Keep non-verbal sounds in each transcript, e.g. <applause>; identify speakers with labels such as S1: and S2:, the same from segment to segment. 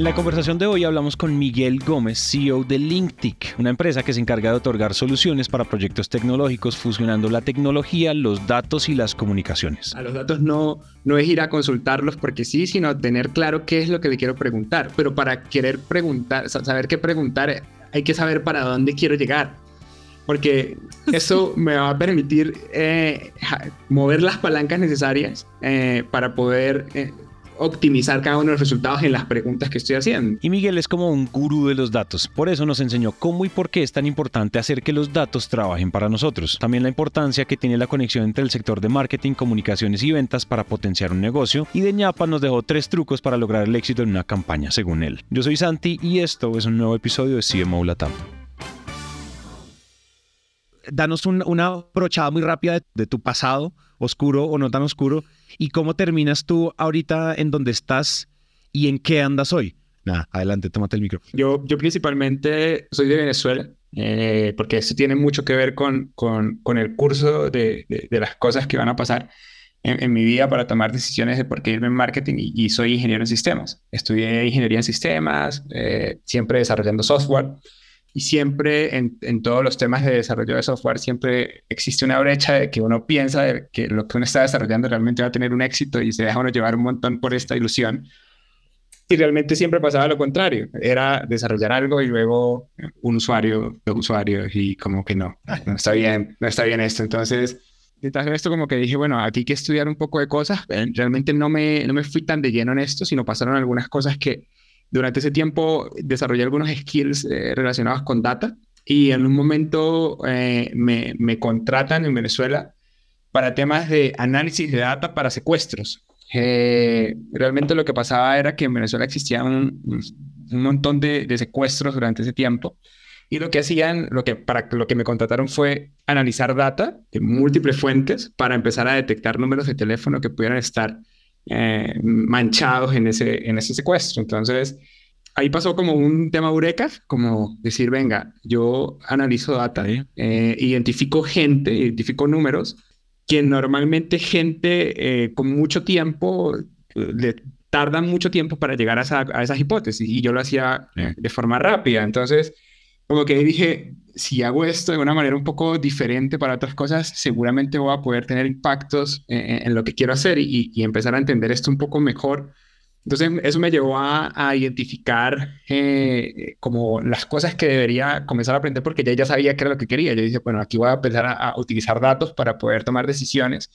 S1: En la conversación de hoy hablamos con Miguel Gómez, CEO de LinkTIC, una empresa que se encarga de otorgar soluciones para proyectos tecnológicos fusionando la tecnología, los datos y las comunicaciones.
S2: A los datos no, no es ir a consultarlos porque sí, sino tener claro qué es lo que le quiero preguntar. Pero para querer preguntar, saber qué preguntar, hay que saber para dónde quiero llegar. Porque <laughs> eso me va a permitir eh, mover las palancas necesarias eh, para poder... Eh, optimizar cada uno de los resultados en las preguntas que estoy haciendo.
S1: Y Miguel es como un gurú de los datos. Por eso nos enseñó cómo y por qué es tan importante hacer que los datos trabajen para nosotros. También la importancia que tiene la conexión entre el sector de marketing, comunicaciones y ventas para potenciar un negocio. Y de ñapa nos dejó tres trucos para lograr el éxito en una campaña, según él. Yo soy Santi y esto es un nuevo episodio de CMO Latam danos una aprovechada muy rápida de, tu pasado, oscuro o no tan oscuro, y cómo terminas tú ahorita en donde estás y en qué andas hoy. Nada, adelante, tómate el micrófono.
S2: Yo, yo principalmente soy de Venezuela, eh, porque eso tiene mucho que ver con, con, con el curso de, de, las cosas que van a pasar en, mi vida para tomar decisiones de por qué irme en marketing y, soy ingeniero en sistemas. Estudié ingeniería en sistemas, eh, siempre desarrollando software y siempre en, en, todos los temas de desarrollo de software siempre existe una brecha de que uno piensa que lo que uno está desarrollando realmente va a tener un éxito y se deja uno llevar un montón por esta ilusión. Y realmente siempre pasaba lo contrario. Era desarrollar algo y luego un usuario, dos usuarios y como que no, no está bien, no está bien esto. Entonces, detrás de esto como que dije, bueno, aquí hay que estudiar un poco de cosas. Realmente no me, no me fui tan de lleno en esto, sino pasaron algunas cosas que durante ese tiempo desarrollé algunos skills eh, relacionados con data y en un momento eh, me, me, contratan en Venezuela para temas de análisis de data para secuestros. Eh, realmente lo que pasaba era que en Venezuela existían un, montón de, de, secuestros durante ese tiempo y lo que hacían, lo que, para lo que me contrataron fue analizar data de múltiples fuentes para empezar a detectar números de teléfono que pudieran estar eh, manchados en ese, en ese secuestro. Entonces, ahí pasó como un tema eureka, como decir, venga, yo analizo data, eh, identifico gente, identifico números, que normalmente gente eh, con mucho tiempo le tardan mucho tiempo para llegar a, a esas hipótesis y yo lo hacía de forma rápida. Entonces, como que dije, si hago esto de una manera un poco diferente para otras cosas, seguramente voy a poder tener impactos en, lo que quiero hacer y, empezar a entender esto un poco mejor. Entonces, eso me llevó a, identificar eh, como las cosas que debería comenzar a aprender porque ya, ya sabía qué era lo que quería. Yo dije, bueno, aquí voy a empezar a, utilizar datos para poder tomar decisiones.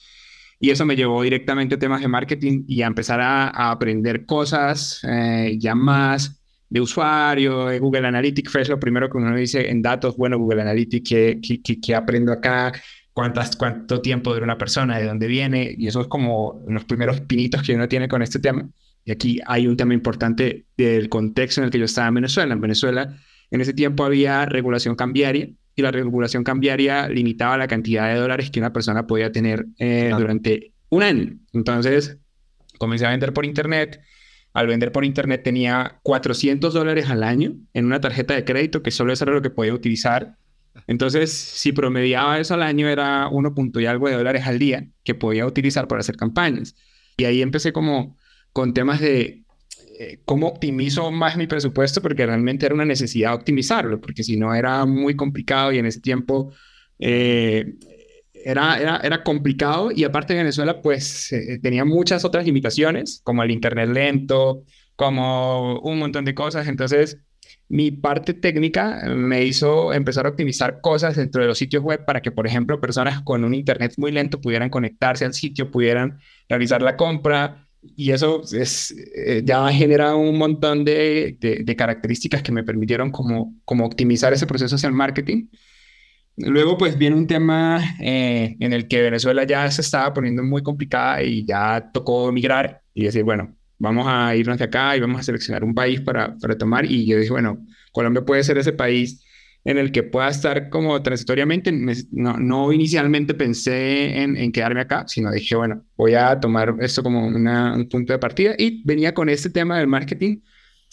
S2: Y eso me llevó directamente a temas de marketing y a empezar a, aprender cosas eh, ya más de usuario, de Google Analytics, es lo primero que uno dice en datos, bueno, Google Analytics, ¿qué, qué, qué, aprendo acá? ¿Cuántas, ¿Cuánto tiempo dura una persona? ¿De dónde viene? Y eso es como los primeros pinitos que uno tiene con este tema. Y aquí hay un tema importante del contexto en el que yo estaba en Venezuela. En Venezuela, en ese tiempo había regulación cambiaria y la regulación cambiaria limitaba la cantidad de dólares que una persona podía tener eh, durante un año. Entonces, comencé a vender por internet, al vender por internet tenía 400 dólares al año en una tarjeta de crédito, que solo eso era lo que podía utilizar. Entonces, si promediaba eso al año, era 1 punto y algo de dólares al día que podía utilizar para hacer campañas. Y ahí empecé como con temas de eh, cómo optimizo más mi presupuesto, porque realmente era una necesidad optimizarlo, porque si no era muy complicado y en ese tiempo eh, era, era, era, complicado y aparte Venezuela, pues eh, tenía muchas otras limitaciones, como el Internet lento, como un montón de cosas. Entonces, mi parte técnica me hizo empezar a optimizar cosas dentro de los sitios web para que, por ejemplo, personas con un Internet muy lento pudieran conectarse al sitio, pudieran realizar la compra. Y eso es, eh, ya genera un montón de, de, de, características que me permitieron como, como optimizar ese proceso hacia el marketing. Luego, pues viene un tema eh, en el que Venezuela ya se estaba poniendo muy complicada y ya tocó migrar y decir, bueno, vamos a irnos de acá y vamos a seleccionar un país para, para tomar. Y yo dije, bueno, Colombia puede ser ese país en el que pueda estar como transitoriamente. No, no inicialmente pensé en, en, quedarme acá, sino dije, bueno, voy a tomar esto como una, un punto de partida y venía con este tema del marketing,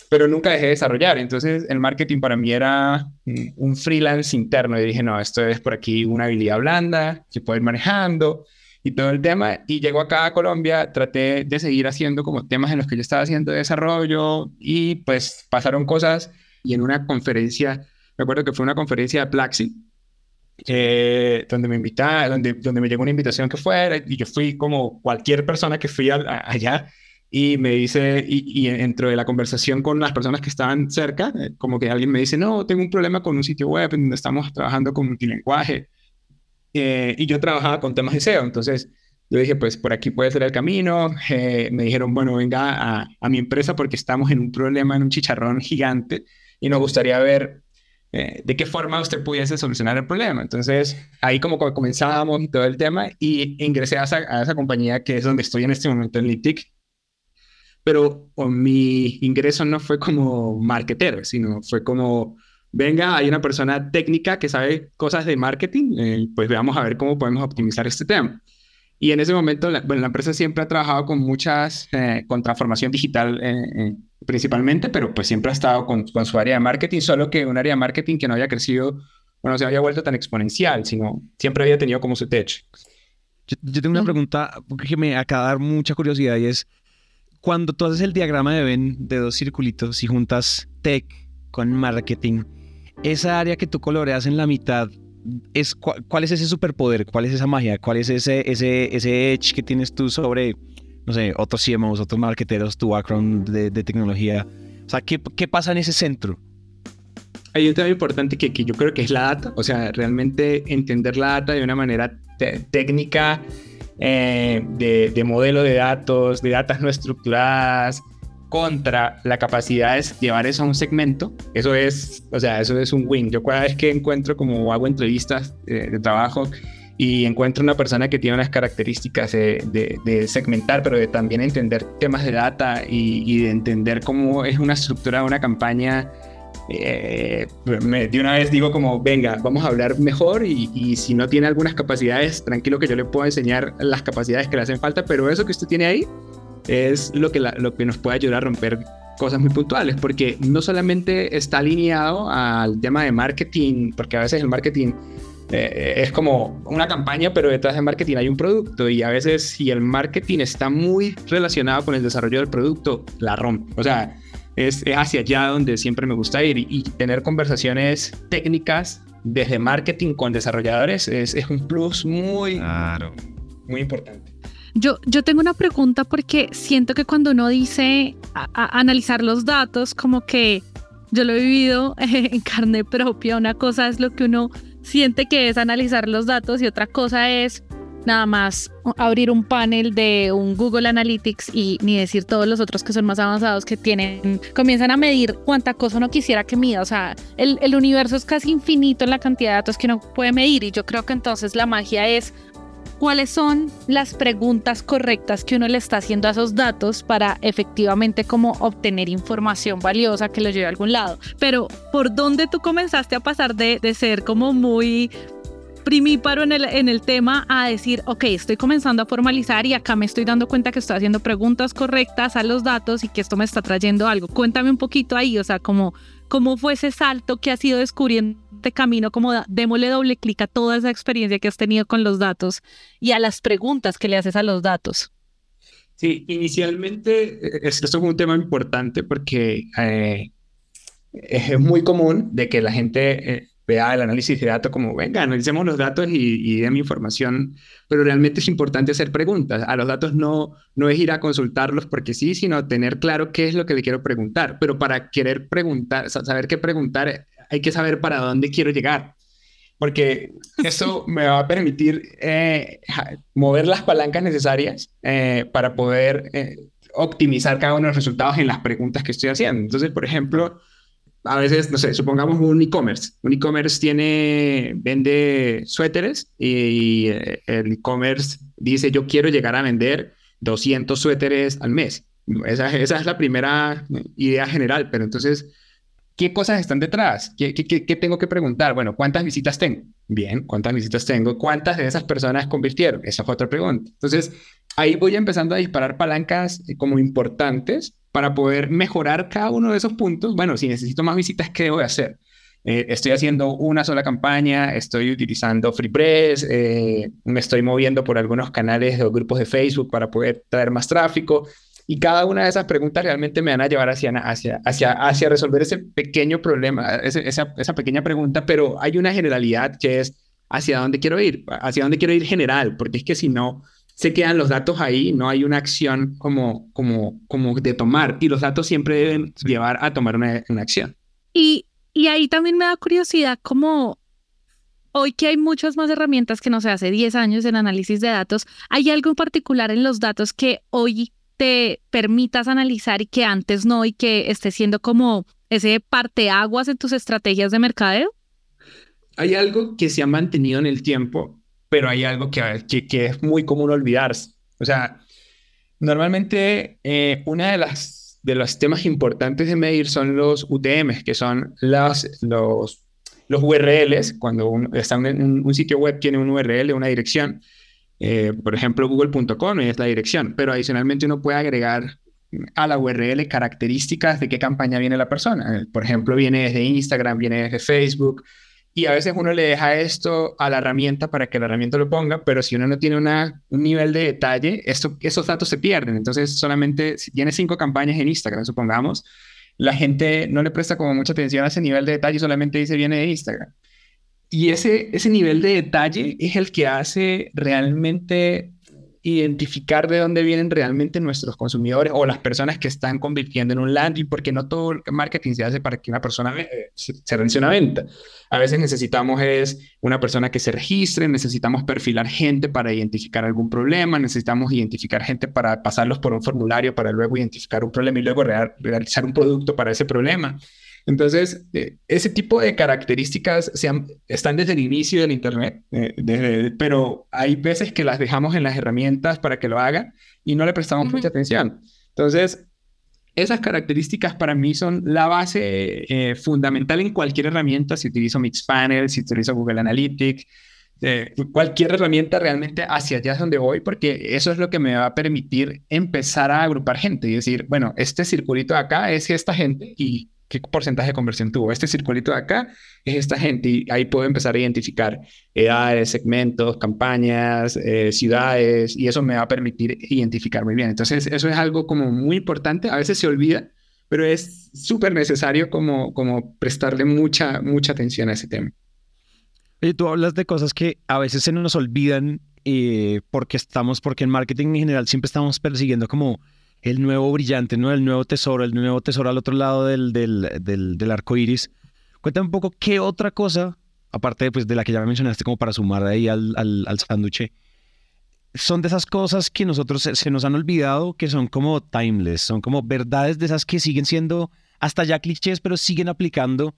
S2: pero nunca dejé de desarrollar. Entonces, el marketing para mí era un freelance interno y dije, no, esto es por aquí una habilidad blanda que puedo ir manejando y todo el tema. Y llego acá a Colombia, traté de seguir haciendo como temas en los que yo estaba haciendo desarrollo y pues pasaron cosas y en una conferencia me acuerdo que fue una conferencia de Plaxi, eh, donde me invitaron, donde, donde me llegó una invitación que fuera, y yo fui como cualquier persona que fui allá, y me dice, y, y, dentro de la conversación con las personas que estaban cerca, eh, como que alguien me dice, no, tengo un problema con un sitio web donde estamos trabajando con multilenguaje, eh, y yo trabajaba con temas de SEO, entonces yo dije, pues por aquí puede ser el camino, me dijeron, bueno, venga a, a mi empresa porque estamos en un problema, en un chicharrón gigante, y nos gustaría ver eh, de qué forma usted pudiese solucionar el problema. Entonces, ahí como comenzábamos todo el tema, y ingresé a esa, a esa compañía que es donde estoy en este momento, en Litic. Pero mi ingreso no fue como marketero, sino fue como, venga, hay una persona técnica que sabe cosas de marketing, eh, pues veamos a ver cómo podemos optimizar este tema. Y en ese momento, la, bueno, la empresa siempre ha trabajado con muchas, eh, con transformación digital eh, principalmente, pero pues siempre ha estado con, con, su área de marketing, solo que un área de marketing que no había crecido, bueno, se había vuelto tan exponencial, sino siempre había tenido como su techo.
S1: Yo, tengo una pregunta que me acaba de dar mucha curiosidad y es, cuando tú haces el diagrama de Venn de dos circulitos y juntas tech con marketing, esa área que tú coloreas en la mitad, es, ¿cuál es ese superpoder? ¿Cuál es esa magia? ¿Cuál es ese, ese, ese edge que tienes tú sobre no sé, otros CMOs, otros marketeros, tu background de, tecnología. O sea, ¿qué, ¿qué, pasa en ese centro?
S2: Hay un tema importante que, que, yo creo que es la data, o sea, realmente entender la data de una manera técnica, eh, de, de, modelo de datos, de datas no estructuradas, contra la capacidad de llevar eso a un segmento, eso es, o sea, eso es un win. Yo cada vez que encuentro como hago entrevistas eh, de trabajo, y encuentro una persona que tiene unas características de, segmentar, pero de también entender temas de data y, de entender cómo es una estructura de una campaña. Eh, de una vez digo como, venga, vamos a hablar mejor y, si no tiene algunas capacidades, tranquilo que yo le puedo enseñar las capacidades que le hacen falta, pero eso que usted tiene ahí es lo que, lo que nos puede ayudar a romper cosas muy puntuales, porque no solamente está alineado al tema de marketing, porque a veces el marketing eh, es como una campaña, pero detrás de marketing hay un producto y a veces si el marketing está muy relacionado con el desarrollo del producto, la rompe. O sea, es, hacia allá donde siempre me gusta ir. Y, tener conversaciones técnicas desde marketing con desarrolladores es, es un plus muy, muy importante.
S3: Yo, yo tengo una pregunta porque siento que cuando uno dice analizar los datos, como que yo lo he vivido <laughs> en carne propia, una cosa es lo que uno siente que es analizar los datos y otra cosa es nada más abrir un panel de un Google Analytics y ni decir todos los otros que son más avanzados que tienen, comienzan a medir cuánta cosa uno quisiera que mida. O sea, el, el universo es casi infinito en la cantidad de datos que uno puede medir y yo creo que entonces la magia es cuáles son las preguntas correctas que uno le está haciendo a esos datos para efectivamente como obtener información valiosa que lo lleve a algún lado. Pero ¿por dónde tú comenzaste a pasar de, de ser como muy primíparo en el, en el tema a decir, ok, estoy comenzando a formalizar y acá me estoy dando cuenta que estoy haciendo preguntas correctas a los datos y que esto me está trayendo algo. Cuéntame un poquito ahí, o sea, como ¿Cómo fue ese salto que has ido descubriendo de camino? Como démosle doble clic a toda esa experiencia que has tenido con los datos y a las preguntas que le haces a los datos.
S2: Sí, inicialmente eh, esto es un tema importante porque eh, es muy común de que la gente eh, vea el análisis de datos como, venga, analicemos los datos y, y mi información, pero realmente es importante hacer preguntas. A los datos no, no es ir a consultarlos porque sí, sino tener claro qué es lo que le quiero preguntar. Pero para querer preguntar, saber qué preguntar, hay que saber para dónde quiero llegar. Porque <laughs> eso me va a permitir eh, mover las palancas necesarias eh, para poder eh, optimizar cada uno de los resultados en las preguntas que estoy haciendo. Entonces, por ejemplo, a veces, no sé, supongamos un e-commerce. Un e-commerce tiene, vende suéteres y, eh, el e-commerce dice, yo quiero llegar a vender 200 suéteres al mes. Esa, es la primera idea general, pero entonces ¿qué cosas están detrás? ¿Qué, tengo que preguntar? Bueno, ¿cuántas visitas tengo? Bien, ¿cuántas visitas tengo? ¿Cuántas de esas personas convirtieron? Esa fue otra pregunta. Entonces, ahí voy empezando a disparar palancas eh, como importantes para poder mejorar cada uno de esos puntos. Bueno, si necesito más visitas, ¿qué debo hacer? Eh, estoy haciendo una sola campaña, estoy utilizando FreePress, eh, me estoy moviendo por algunos canales o grupos de Facebook para poder traer más tráfico. Y cada una de esas preguntas realmente me van a llevar hacia, hacia, hacia, hacia resolver ese pequeño problema, esa, esa pequeña pregunta, pero hay una generalidad que es hacia dónde quiero ir, hacia dónde quiero ir general, porque es que si no, se quedan los datos ahí, no hay una acción como, como, como de tomar, y los datos siempre deben llevar a tomar una, una acción.
S3: Y, y ahí también me da curiosidad como hoy que hay muchas más herramientas que no sé, hace 10 años en análisis de datos, ¿hay algo en particular en los datos que hoy te permitas analizar y que antes no y que esté siendo como ese parteaguas en tus estrategias de mercadeo?
S2: Hay algo que se ha mantenido en el tiempo, pero hay algo que, que, es muy común olvidarse. O sea, normalmente eh, una de de los temas importantes de medir son los UTMs, que son las, los, los URLs. Cuando está en un sitio web tiene un URL, una dirección, eh, por ejemplo, google.com es la dirección, pero adicionalmente uno puede agregar a la URL características de qué campaña viene la persona. Por ejemplo, viene desde Instagram, viene desde Facebook, y a veces uno le deja esto a la herramienta para que la herramienta lo ponga, pero si uno no tiene una, un nivel de detalle, esto, esos datos se pierden. Entonces, solamente si tiene cinco campañas en Instagram, supongamos, la gente no le presta como mucha atención a ese nivel de detalle, solamente dice viene de Instagram. Y ese, ese nivel de detalle es el que hace realmente identificar de dónde vienen realmente nuestros consumidores o las personas que están convirtiendo en un landing, porque no todo el marketing se hace para que una persona eh, se, realice una venta. A veces necesitamos es una persona que se registre, necesitamos perfilar gente para identificar algún problema, necesitamos identificar gente para pasarlos por un formulario para luego identificar un problema y luego realizar un producto para ese problema. Entonces, eh, ese tipo de características están desde el inicio del Internet, eh, pero hay veces que las dejamos en las herramientas para que lo hagan y no le prestamos mucha atención. Entonces, esas características para mí son la base eh, fundamental en cualquier herramienta, si utilizo Mixpanel, si utilizo Google Analytics, cualquier herramienta realmente hacia allá es donde voy, porque eso es lo que me va a permitir empezar a agrupar gente y decir, bueno, este circulito de acá es esta gente y qué porcentaje de conversión tuvo. Este circulito de acá es esta gente y ahí puedo empezar a identificar edades, segmentos, campañas, eh, ciudades y eso me va a permitir identificar muy bien. Entonces, eso es algo como muy importante. A veces se olvida, pero es súper necesario como, como prestarle mucha, mucha atención a ese tema.
S1: Oye, tú hablas de cosas que a veces se nos olvidan eh, porque estamos, porque en marketing en general siempre estamos persiguiendo como el nuevo brillante, ¿no? El nuevo tesoro, el nuevo tesoro al otro lado del, del, del, arco iris. Cuéntame un poco qué otra cosa, aparte pues, de la que ya me mencionaste, como para sumar ahí al, al, al sándwich, son de esas cosas que nosotros se, nos han olvidado, que son como timeless, son como verdades de esas que siguen siendo hasta ya clichés, pero siguen aplicando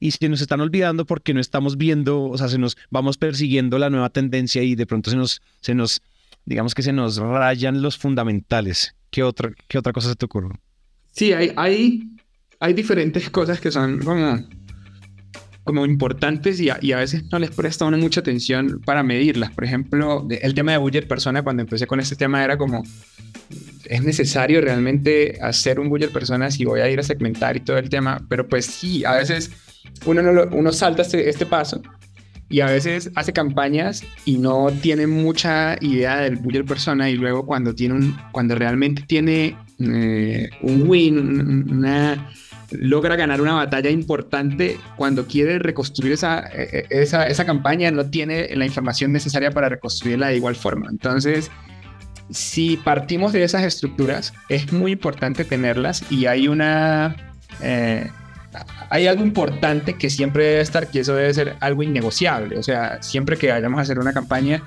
S1: y se nos están olvidando porque no estamos viendo, o sea, se nos vamos persiguiendo la nueva tendencia y de pronto se nos, se nos digamos que se nos rayan los fundamentales. ¿Qué otra, qué otra cosa se te ocurre?
S2: Sí, hay, hay, hay diferentes cosas que son como, como importantes y a, y a veces no les presta una mucha atención para medirlas. Por ejemplo, el tema de budget persona, cuando empecé con este tema era como, es necesario realmente hacer un budget persona si voy a ir a segmentar y todo el tema, pero pues sí, a veces uno, no uno salta este, este paso y a veces hace campañas y no tiene mucha idea del buyer persona y luego cuando tiene un cuando realmente tiene eh, un win una logra ganar una batalla importante cuando quiere reconstruir esa, e, e, esa, esa campaña no tiene la información necesaria para reconstruirla de igual forma. Entonces si partimos de esas estructuras es muy importante tenerlas y hay una eh, hay algo importante que siempre debe estar, que eso debe ser algo innegociable. O sea, siempre que vayamos a hacer una campaña,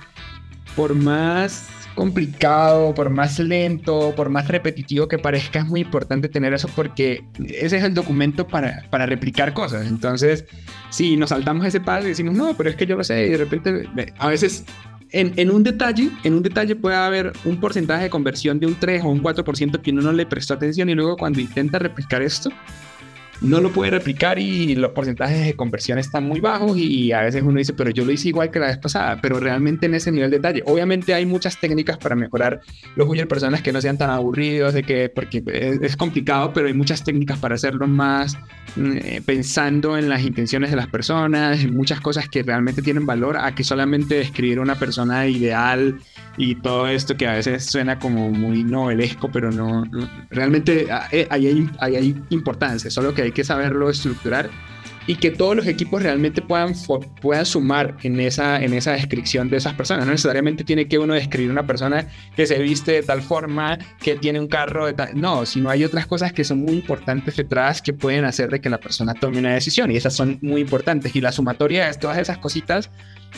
S2: por más complicado, por más lento, por más repetitivo que parezca, es muy importante tener eso porque ese es el documento para, para replicar cosas. Entonces, si nos saltamos ese paso y decimos, no, pero es que yo lo sé, y de repente, a veces en, en, un detalle, en un detalle puede haber un porcentaje de conversión de un 3 o un 4% que uno no le prestó atención y luego cuando intenta replicar esto, no lo puede replicar y los porcentajes de conversión están muy bajos y a veces uno dice, pero yo lo hice igual que la vez pasada, pero realmente en ese nivel de detalle. Obviamente hay muchas técnicas para mejorar los user personas que no sean tan aburridos, de que, porque es, complicado, pero hay muchas técnicas para hacerlo más mm, eh, pensando en las intenciones de las personas, muchas cosas que realmente tienen valor a que solamente describir una persona ideal y todo esto que a veces suena como muy novelesco, pero no, realmente ah, eh, ahí hay, hay, importancia, solo que hay que saberlo estructurar y que todos los equipos realmente puedan, puedan sumar en esa, en esa descripción de esas personas. No necesariamente tiene que uno describir una persona que se viste de tal forma, que tiene un carro de tal... No, sino hay otras cosas que son muy importantes detrás que pueden hacer de que la persona tome una decisión y esas son muy importantes. Y la sumatoria de todas esas cositas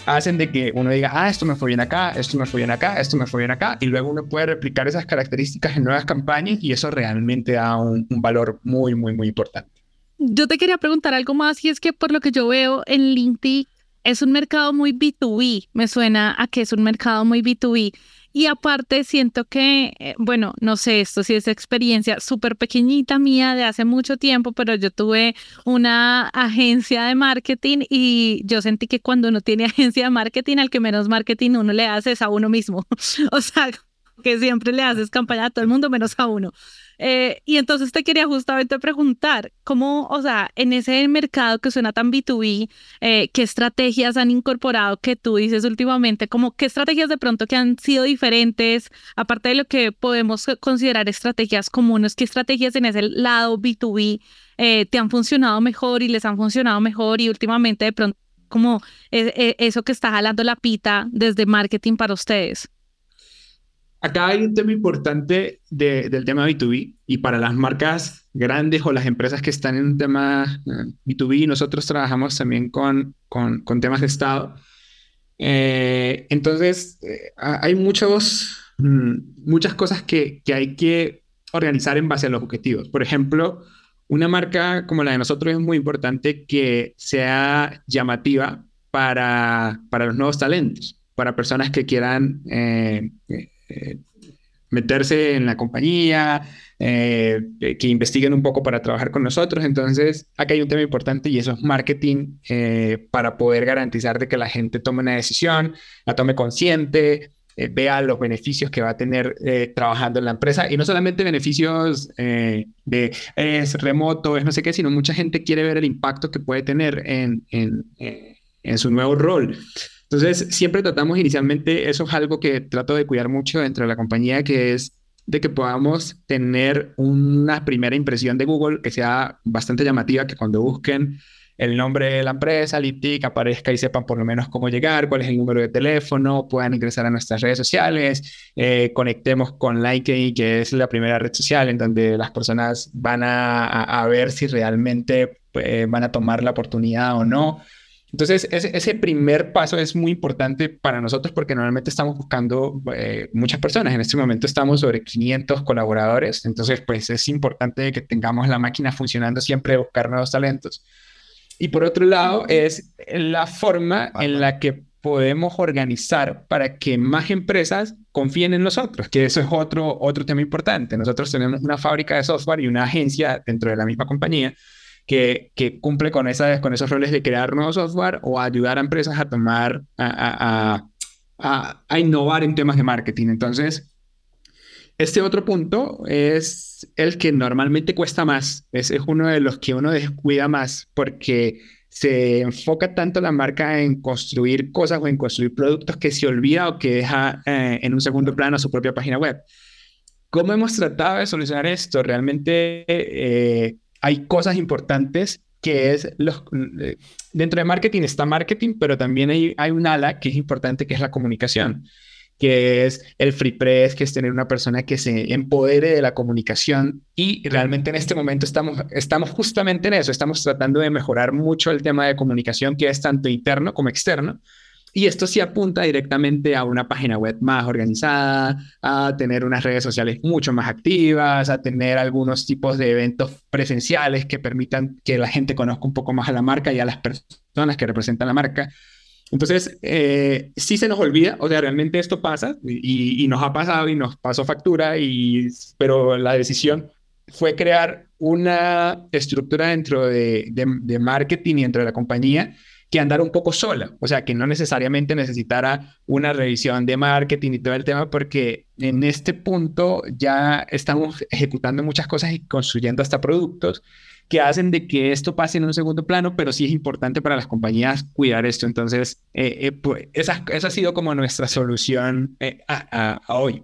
S2: hacen de que uno diga, ah, esto me fue bien acá, esto me fue bien acá, esto me fue bien acá, y luego uno puede replicar esas características en nuevas campañas y eso realmente da un, valor muy, muy, muy importante.
S3: Yo te quería preguntar algo más y es que por lo que yo veo en LinkedIn es un mercado muy B2B, me suena a que es un mercado muy B2B. Y aparte siento que, eh, bueno, no sé, esto sí es experiencia súper pequeñita mía de hace mucho tiempo, pero yo tuve una agencia de marketing y yo sentí que cuando uno tiene <laughs> agencia de marketing, al que menos marketing uno le hace es a uno mismo. <laughs> o sea, que siempre le haces campaña a todo el mundo menos a uno. Eh, y entonces te quería justamente preguntar, ¿cómo, o sea, en ese mercado que suena tan B2B, eh, qué estrategias han incorporado que tú dices últimamente, como qué estrategias de pronto que han sido diferentes, aparte de lo que podemos considerar estrategias comunes, qué estrategias en ese lado B2B eh, te han funcionado mejor y les han funcionado mejor y últimamente de pronto como eso que está jalando la pita desde marketing para ustedes?
S2: Acá hay un tema importante del tema B2B y para las marcas grandes o las empresas que están en un tema B2B, eh, nosotros trabajamos también con, con, temas de Estado. Eh, entonces, eh, hay muchos, mm, muchas cosas que, que hay que organizar en base a los objetivos. Por ejemplo, una marca como la de nosotros es muy importante que sea llamativa para, para los nuevos talentos, para personas que quieran meterse en la compañía, eh, que investiguen un poco para trabajar con nosotros. Entonces, acá hay un tema importante y eso es marketing eh, para poder garantizar de que la gente tome una decisión, la tome consciente, vea los beneficios que va a tener trabajando en la empresa y no solamente beneficios de es remoto, es no sé qué, sino mucha gente quiere ver el impacto que puede tener en, en, en su nuevo rol. Entonces, siempre tratamos inicialmente, eso es algo que trato de cuidar mucho dentro de la compañía, que es de que podamos tener una primera impresión de Google que sea bastante llamativa, que cuando busquen el nombre de la empresa, LipTic, aparezca y sepan por lo menos cómo llegar, cuál es el número de teléfono, puedan ingresar a nuestras redes sociales, eh, conectemos con LinkedIn, que es la primera red social en donde las personas van a, ver si realmente eh, van a tomar la oportunidad o no. Entonces, ese, primer paso es muy importante para nosotros porque normalmente estamos buscando eh, muchas personas. En este momento estamos sobre 500 colaboradores. Entonces, pues es importante que tengamos la máquina funcionando siempre de buscar nuevos talentos. Y por otro lado, es la forma en la que podemos organizar para que más empresas confíen en nosotros, que eso es otro, otro tema importante. Nosotros tenemos una fábrica de software y una agencia dentro de la misma compañía que, cumple con, esas, con esos roles de crear nuevo software o ayudar a empresas a tomar, a, a, innovar en temas de marketing. Entonces, este otro punto es el que normalmente cuesta más, es, es uno de los que uno descuida más porque se enfoca tanto la marca en construir cosas o en construir productos que se olvida o que deja eh, en un segundo plano su propia página web. ¿Cómo hemos tratado de solucionar esto? Realmente eh, hay cosas importantes que es los, eh, dentro de marketing está marketing, pero también hay, hay un ala que es importante que es la comunicación, que es el free press, que es tener una persona que se empodere de la comunicación. Y realmente en este momento estamos, estamos justamente en eso, estamos tratando de mejorar mucho el tema de comunicación que es tanto interno como externo y esto sí apunta directamente a una página web más organizada, a tener unas redes sociales mucho más activas, a tener algunos tipos de eventos presenciales que permitan que la gente conozca un poco más a la marca y a las personas que representan la marca. Entonces, eh, sí se nos olvida, o sea, realmente esto pasa y, y, nos ha pasado y nos pasó factura, y, pero la decisión fue crear una estructura dentro de, de, marketing y dentro de la compañía que andar un poco sola, o sea, que no necesariamente necesitara una revisión de marketing y todo el tema, porque en este punto ya estamos ejecutando muchas cosas y construyendo hasta productos que hacen de que esto pase en un segundo plano, pero sí es importante para las compañías cuidar esto. Entonces, eh, eh, pues, esa, esa, ha sido como nuestra solución eh, a, hoy.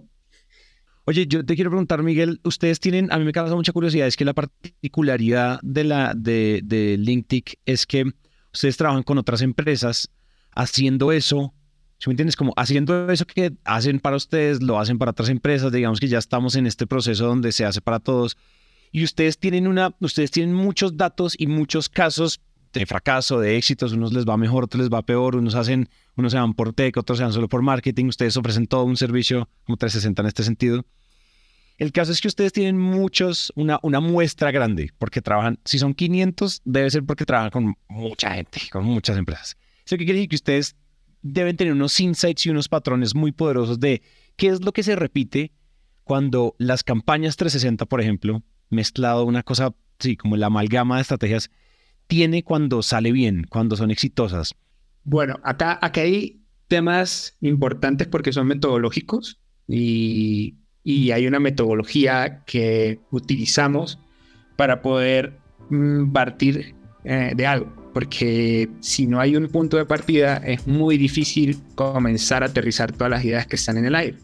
S1: Oye, yo te quiero preguntar, Miguel, ustedes tienen, a mí me causa mucha curiosidad, es que la particularidad de, la, de, de LinkedIn es que ustedes trabajan con otras empresas haciendo eso, si me entiendes? Como haciendo eso que hacen para ustedes, lo hacen para otras empresas, digamos que ya estamos en este proceso donde se hace para todos y ustedes tienen una, ustedes tienen muchos datos y muchos casos de fracaso, de éxitos, unos les va mejor, otros les va peor, unos hacen, unos se van por tech, otros se van solo por marketing, ustedes ofrecen todo un servicio como 360 en este sentido. El caso es que ustedes tienen muchos, una, una muestra grande, porque trabajan, si son 500, debe ser porque trabajan con mucha gente, con muchas empresas. Eso que quiere decir que ustedes deben tener unos insights y unos patrones muy poderosos de qué es lo que se repite cuando las campañas 360, por ejemplo, mezclado una cosa, sí, como la amalgama de estrategias, tiene cuando sale bien, cuando son exitosas?
S2: Bueno, acá, acá hay temas importantes porque son metodológicos y, y hay una metodología que utilizamos para poder mm, partir eh, de algo. Porque si no hay un punto de partida, es muy difícil comenzar a aterrizar todas las ideas que están en el aire.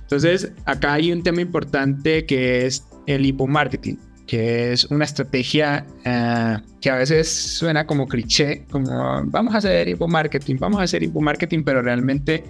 S2: Entonces, acá hay un tema importante que es el marketing, que es una estrategia eh, que a veces suena como cliché, como vamos a hacer marketing, vamos a hacer marketing, pero realmente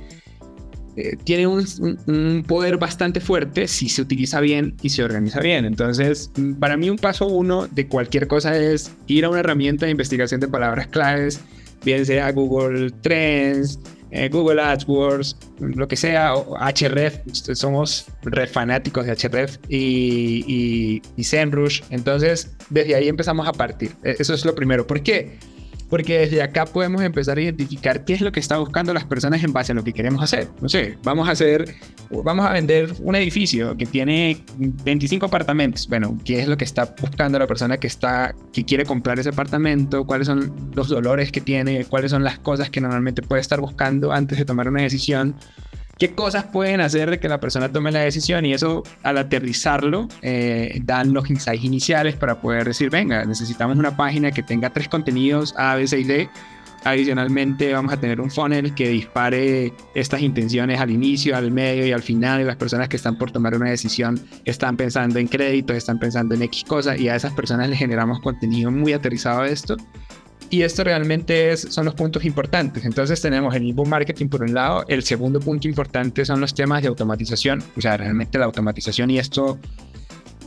S2: eh, tiene un, poder bastante fuerte si se utiliza bien y se organiza bien. Entonces, para mí un paso uno de cualquier cosa es ir a una herramienta de investigación de palabras claves, bien sea Google Trends, eh, Google AdWords, lo que sea, o Href, somos re fanáticos de Href y, y, y SEMrush, entonces desde ahí empezamos a partir. E, eso es lo primero. ¿Por qué? Porque desde acá podemos empezar a identificar qué es lo que están buscando las personas en base a lo que queremos hacer. No sé, vamos a hacer, vamos a vender un edificio que tiene 25 apartamentos. Bueno, ¿qué es lo que está buscando la persona que está, que quiere comprar ese apartamento? ¿Cuáles son los dolores que tiene? ¿Cuáles son las cosas que normalmente puede estar buscando antes de tomar una decisión? Qué cosas pueden hacer de que la persona tome la decisión y eso al aterrizarlo eh, dan los insights iniciales para poder decir, venga, necesitamos una página que tenga tres contenidos A, B, C y D. Adicionalmente vamos a tener un funnel que dispare estas intenciones al inicio, al medio y al final y las personas que están por tomar una decisión están pensando en créditos, están pensando en X cosas y a esas personas les generamos contenido muy aterrizado de esto y esto realmente es, son los puntos importantes. Entonces tenemos el inbound marketing por un lado. El segundo punto importante son los temas de automatización. O sea, realmente la automatización y esto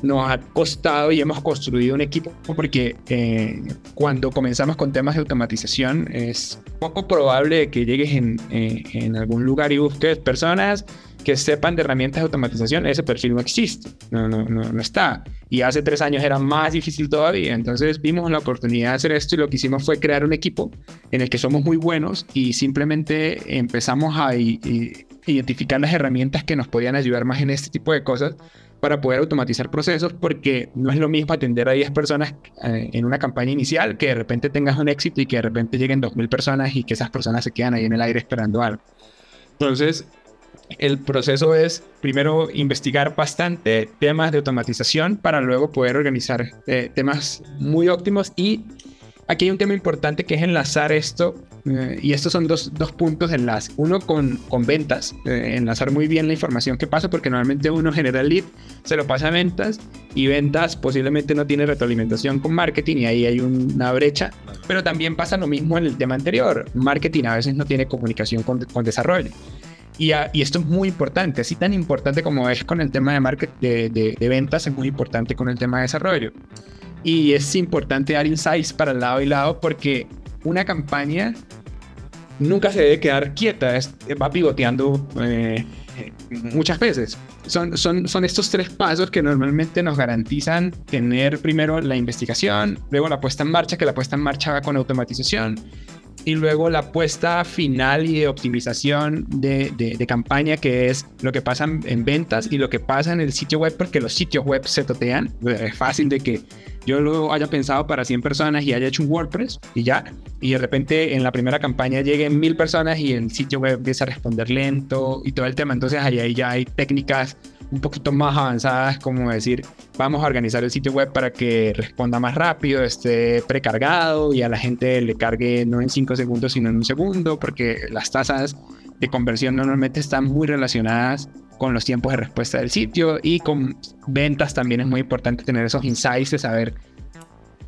S2: nos ha costado y hemos construido un equipo porque eh, cuando comenzamos con temas de automatización es poco probable que llegues en, eh, en algún lugar y busques personas que sepan de herramientas de automatización, ese perfil no existe, no, no, no, está. Y hace tres años era más difícil todavía. Entonces vimos la oportunidad de hacer esto y lo que hicimos fue crear un equipo en el que somos muy buenos y simplemente empezamos a identificar las herramientas que nos podían ayudar más en este tipo de cosas para poder automatizar procesos, porque no es lo mismo atender a 10 personas eh, en una campaña inicial que de repente tengas un éxito y que de repente lleguen 2.000 personas y que esas personas se quedan ahí en el aire esperando algo. Entonces, el proceso es primero investigar bastante temas de automatización para luego poder organizar eh, temas muy óptimos y aquí hay un tema importante que es enlazar esto eh, y estos son dos, puntos de enlace. Uno con, con ventas, eh, enlazar muy bien la información que pasa porque normalmente uno genera el lead, se lo pasa a ventas y ventas posiblemente no tiene retroalimentación con marketing y ahí hay una brecha. Pero también pasa lo mismo en el tema anterior. Marketing a veces no tiene comunicación con, con desarrollo. Y, esto es muy importante, así tan importante como es con el tema de, market, de, de, ventas, es muy importante con el tema de desarrollo. Y es importante dar insights para lado y lado porque una campaña nunca se debe quedar quieta, va pivoteando eh, muchas veces. Son, son, son estos tres pasos que normalmente nos garantizan tener primero la investigación, luego la puesta en marcha, que la puesta en marcha va con automatización y luego la puesta final y de optimización de, de, campaña, que es lo que pasa en ventas y lo que pasa en el sitio web, porque los sitios web se totean. Es fácil de que yo lo haya pensado para 100 personas y haya hecho un WordPress y ya, y de repente en la primera campaña lleguen mil personas y el sitio web empieza a responder lento y todo el tema. Entonces ahí ya hay técnicas un poquito más avanzadas, como decir, vamos a organizar el sitio web para que responda más rápido, esté precargado y a la gente le cargue no en 5 segundos, sino en un segundo, porque las tasas de conversión normalmente están muy relacionadas con los tiempos de respuesta del sitio y con ventas también es muy importante tener esos insights de saber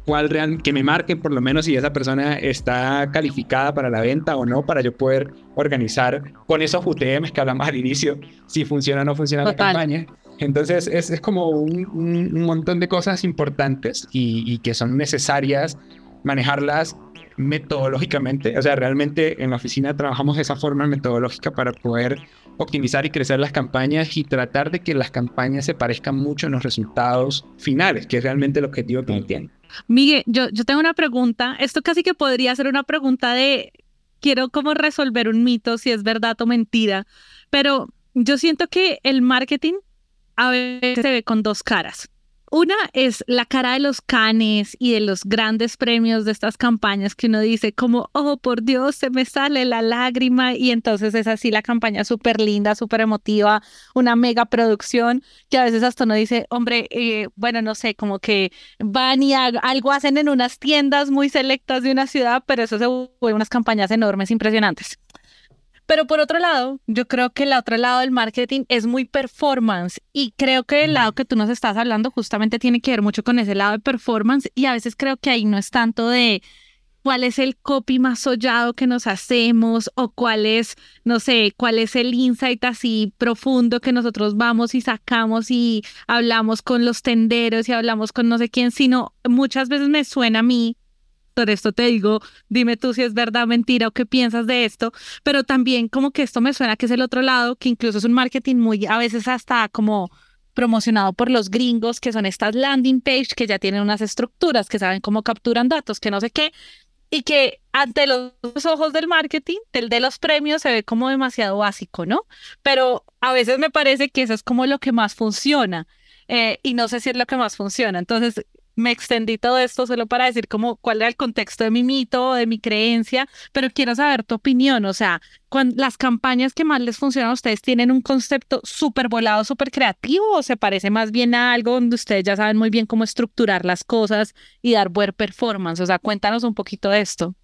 S2: cuál real, que me marquen por lo menos si esa persona está calificada para la venta o no, para yo poder organizar con esos UTMs que hablamos <laughs> al inicio, si funciona o no funciona la campaña. Entonces es, es como un, un, montón de cosas importantes y, y que son necesarias manejarlas metodológicamente. O sea, realmente en la oficina trabajamos de esa forma metodológica para poder optimizar y crecer las campañas y tratar de que las campañas se parezcan mucho en los resultados finales, que es realmente el objetivo que tienen.
S3: Miguel, yo, yo tengo una pregunta. Esto casi que podría ser una pregunta de, quiero como resolver un mito, si es verdad o mentira, pero yo siento que el marketing a veces se ve con dos caras. Una es la cara de los canes y de los grandes premios de estas campañas que uno dice como, oh, por Dios, se me sale la lágrima y entonces es así la campaña súper linda, súper emotiva, una mega producción que a veces hasta uno dice, hombre, eh, bueno, no sé, como que van y algo hacen en unas tiendas muy selectas de una ciudad, pero eso se vuelve unas campañas enormes, impresionantes. Pero por otro lado, yo creo que el otro lado del marketing es muy performance y creo que el lado que tú nos estás hablando justamente tiene que ver mucho con ese lado de performance y a veces creo que ahí no es tanto de cuál es el copy más sollado que nos hacemos o cuál es, no sé, cuál es el insight así profundo que nosotros vamos y sacamos y hablamos con los tenderos y hablamos con no sé quién, sino muchas veces me suena a mí por esto te digo, dime tú si es verdad, mentira o qué piensas de esto, pero también como que esto me suena que es el otro lado, que incluso es un marketing muy a veces hasta como promocionado por los gringos, que son estas landing page que ya tienen unas estructuras, que saben cómo capturan datos, que no sé qué, y que ante los ojos del marketing, el de los premios se ve como demasiado básico, ¿no? Pero a veces me parece que eso es como lo que más funciona. Eh, y no sé si es lo que más funciona. Entonces, me extendí todo esto solo para decir como cuál era el contexto de mi mito, de mi creencia, pero quiero saber tu opinión, o sea, las campañas que más les funcionan a ustedes tienen un concepto súper volado, súper creativo o se parece más bien a algo donde ustedes ya saben muy bien cómo estructurar las cosas y dar buen performance, o sea, cuéntanos un poquito de esto.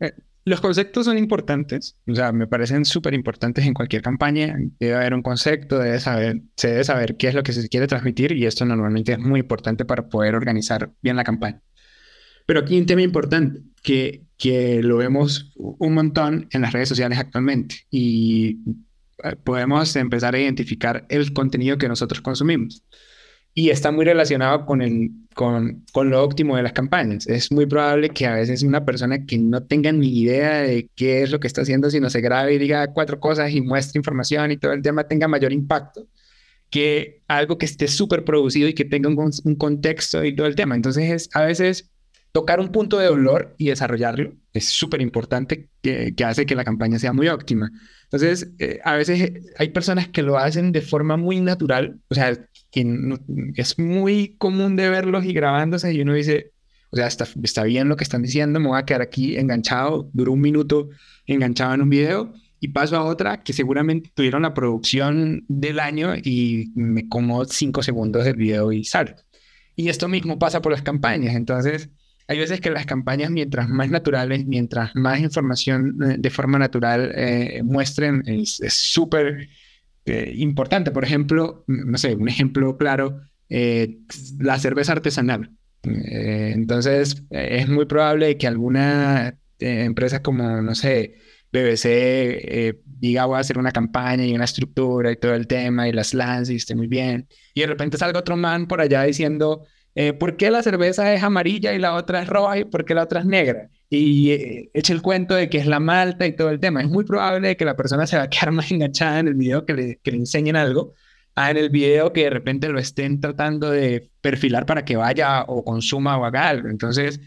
S2: Eh, los conceptos son importantes, o sea, me parecen súper importantes en cualquier campaña. Debe haber un concepto, debe saber, se debe saber qué es lo que se quiere transmitir y esto normalmente es muy importante para poder organizar bien la campaña. Pero aquí hay un tema importante que, que lo vemos un montón en las redes sociales actualmente y eh, podemos empezar a identificar el contenido que nosotros consumimos y está muy relacionado con, el, con, con, lo óptimo de las campañas. Es muy probable que a veces una persona que no tenga ni idea de qué es lo que está haciendo, sino se grabe y diga cuatro cosas y muestre información y todo el tema tenga mayor impacto que algo que esté súper producido y que tenga un, un, contexto y todo el tema. Entonces, es, a veces tocar un punto de dolor y desarrollarlo es súper importante que, que, hace que la campaña sea muy óptima. Entonces, eh, a veces hay personas que lo hacen de forma muy natural, o sea, es muy común de verlos y grabándose y uno dice, o sea, está, está bien lo que están diciendo, me voy a quedar aquí enganchado, duró un minuto enganchado en un video y paso a otra que seguramente tuvieron la producción del año y me como cinco segundos del video y sale. Y esto mismo pasa por las campañas, entonces hay veces que las campañas mientras más naturales, mientras más información eh, de forma natural eh, muestren, es súper eh, importante. Por ejemplo, no sé, un ejemplo claro, eh, la cerveza artesanal. Eh, entonces, es muy probable que alguna empresa como, no sé, BBC diga voy a hacer una campaña y una estructura y todo el tema y las lance y esté muy bien. Y de repente salga otro man por allá diciendo, ¿por qué la cerveza es amarilla y la otra es roja y por qué la otra es negra? Y eh, eche el cuento de que es la malta y todo el tema. Es muy probable que la persona se va a quedar <laughs> más enganchada en el video que le, que le enseñen algo, a en el video que de repente lo estén tratando de perfilar para que vaya o consuma o haga algo. Entonces,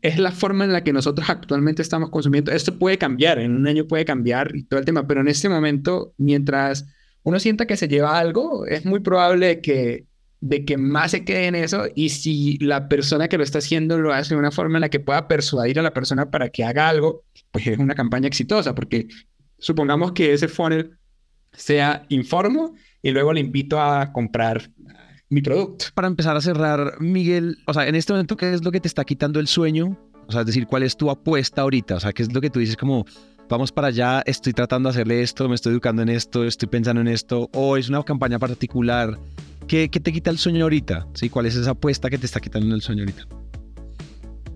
S2: es la forma en la que nosotros actualmente estamos consumiendo. Esto puede cambiar, en un año puede cambiar y todo el tema, pero en este momento, mientras uno sienta que se lleva algo, es muy probable que de que más se quede en eso y si la persona que lo está haciendo lo hace de una forma en la que pueda persuadir a la persona para que haga algo, pues es una campaña exitosa, porque supongamos que ese funnel sea informo y luego le invito a comprar mi producto.
S1: Para empezar a cerrar, Miguel, o sea, en este momento, ¿qué es lo que te está quitando el sueño? O sea, es decir, ¿cuál es tu apuesta ahorita? O sea, ¿qué es lo que tú dices como, vamos para allá, estoy tratando de hacerle esto, me estoy educando en esto, estoy pensando en esto, o es una campaña particular? ¿Qué, te quita el sueño ahorita? ¿Cuál es esa apuesta que te está quitando el sueño ahorita?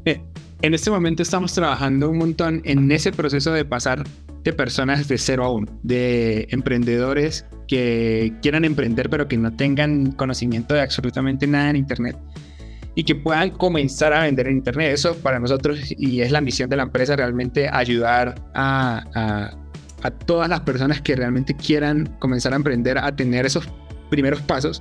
S2: Eh, en este momento estamos trabajando un montón en ese proceso de pasar de personas de 0 a 1, de emprendedores que quieran emprender pero que no tengan conocimiento de absolutamente nada en Internet y que puedan comenzar a vender en Internet. Eso para nosotros y es la misión de la empresa realmente ayudar a, a, a todas las personas que realmente quieran comenzar a emprender a tener esos primeros pasos.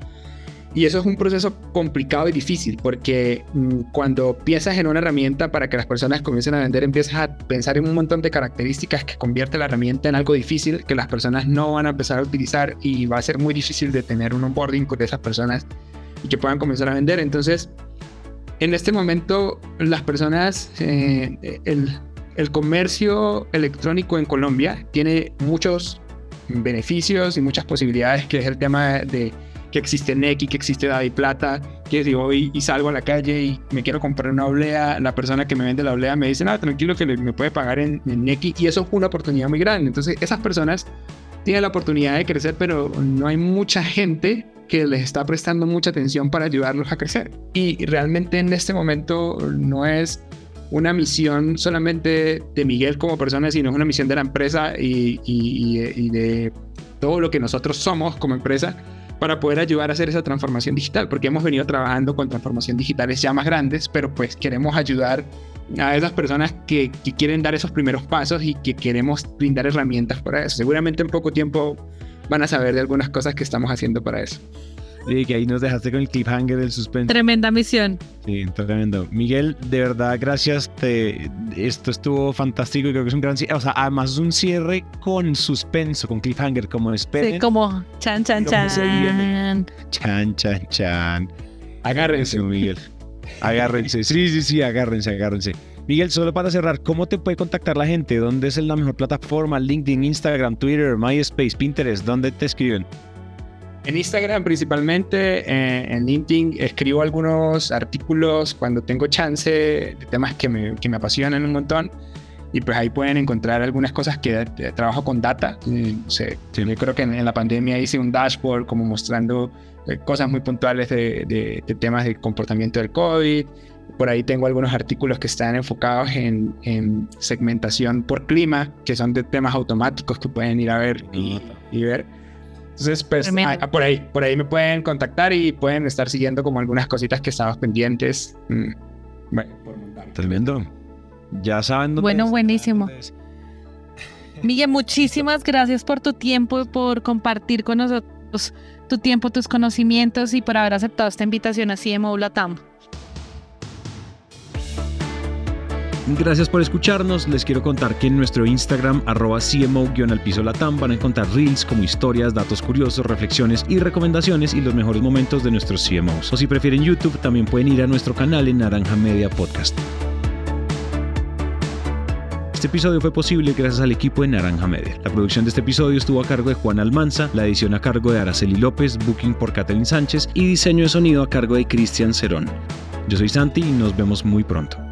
S2: Y eso es un proceso complicado y difícil porque mm, cuando piensas en una herramienta para que las personas comiencen a vender, empiezas a pensar en un montón de características que convierte la herramienta en algo difícil que las personas no van a empezar a utilizar y va a ser muy difícil de tener un onboarding con esas personas y que puedan comenzar a vender. Entonces, en este momento, las personas, eh, el, el comercio electrónico en Colombia tiene muchos beneficios y muchas posibilidades, que es el tema de que existe Neki, que existe David Plata, que si voy y salgo a la calle y me quiero comprar una oblea, la persona que me vende la oblea me dice, nada, tranquilo que me puede pagar en, en y eso es una oportunidad muy grande. Entonces esas personas tienen la oportunidad de crecer, pero no hay mucha gente que les está prestando mucha atención para ayudarlos a crecer. Y realmente en este momento no es una misión solamente de Miguel como persona, sino es una misión de la empresa y de todo lo que nosotros somos como empresa para poder ayudar a hacer esa transformación digital, porque hemos venido trabajando con transformación digitales ya más grandes, pero pues queremos ayudar a esas personas que, que, quieren dar esos primeros pasos y que queremos brindar herramientas para eso. Seguramente en poco tiempo van a saber de algunas cosas que estamos haciendo para eso.
S1: Y que ahí nos dejaste con el cliffhanger del suspense.
S3: Tremenda misión.
S1: Sí, tremendo. Miguel, de verdad, gracias. Te, esto estuvo fantástico y creo que es un gran O sea, además es un cierre con suspenso, con cliffhanger, como esperen.
S3: Sí, como chan, chan, chan.
S1: Chan, chan, chan. Agárrense, Miguel. Agárrense. Sí, sí, sí, agárrense, agárrense. Miguel, solo para cerrar, ¿cómo te puede contactar la gente? ¿Dónde es la mejor plataforma? LinkedIn, Instagram, Twitter, MySpace, Pinterest. ¿Dónde te escriben?
S2: En Instagram principalmente, eh, en LinkedIn escribo algunos artículos cuando tengo chance de temas que me, que me apasionan un montón. Y pues ahí pueden encontrar algunas cosas que eh, trabajo con data. Eh, sé, sí. Yo creo que en, en, la pandemia hice un dashboard como mostrando eh, cosas muy puntuales de, de, de, temas de comportamiento del COVID. Por ahí tengo algunos artículos que están enfocados en, en segmentación por clima, que son de temas automáticos que pueden ir a ver y, y ver. Entonces, pues, ah, por ahí, por ahí me pueden contactar y pueden estar siguiendo como algunas cositas que estábamos pendientes. Mm.
S1: Bueno, por montar. Tremendo. Ya saben dónde
S3: Bueno, buenísimo. <laughs> Miguel, muchísimas gracias por tu tiempo por compartir con nosotros tu tiempo, tus conocimientos y por haber aceptado esta invitación a CMO Latam.
S1: Gracias por escucharnos. Les quiero contar que en nuestro Instagram, arroba CMO-latam, van a encontrar reels como historias, datos curiosos, reflexiones y recomendaciones y los mejores momentos de nuestros CMOs. O si prefieren YouTube, también pueden ir a nuestro canal en Naranja Media Podcast. Este episodio fue posible gracias al equipo de Naranja Media. La producción de este episodio estuvo a cargo de Juan Almanza, la edición a cargo de Araceli López, booking por Catherine Sánchez y diseño de sonido a cargo de Cristian Cerón. Yo soy Santi y nos vemos muy pronto.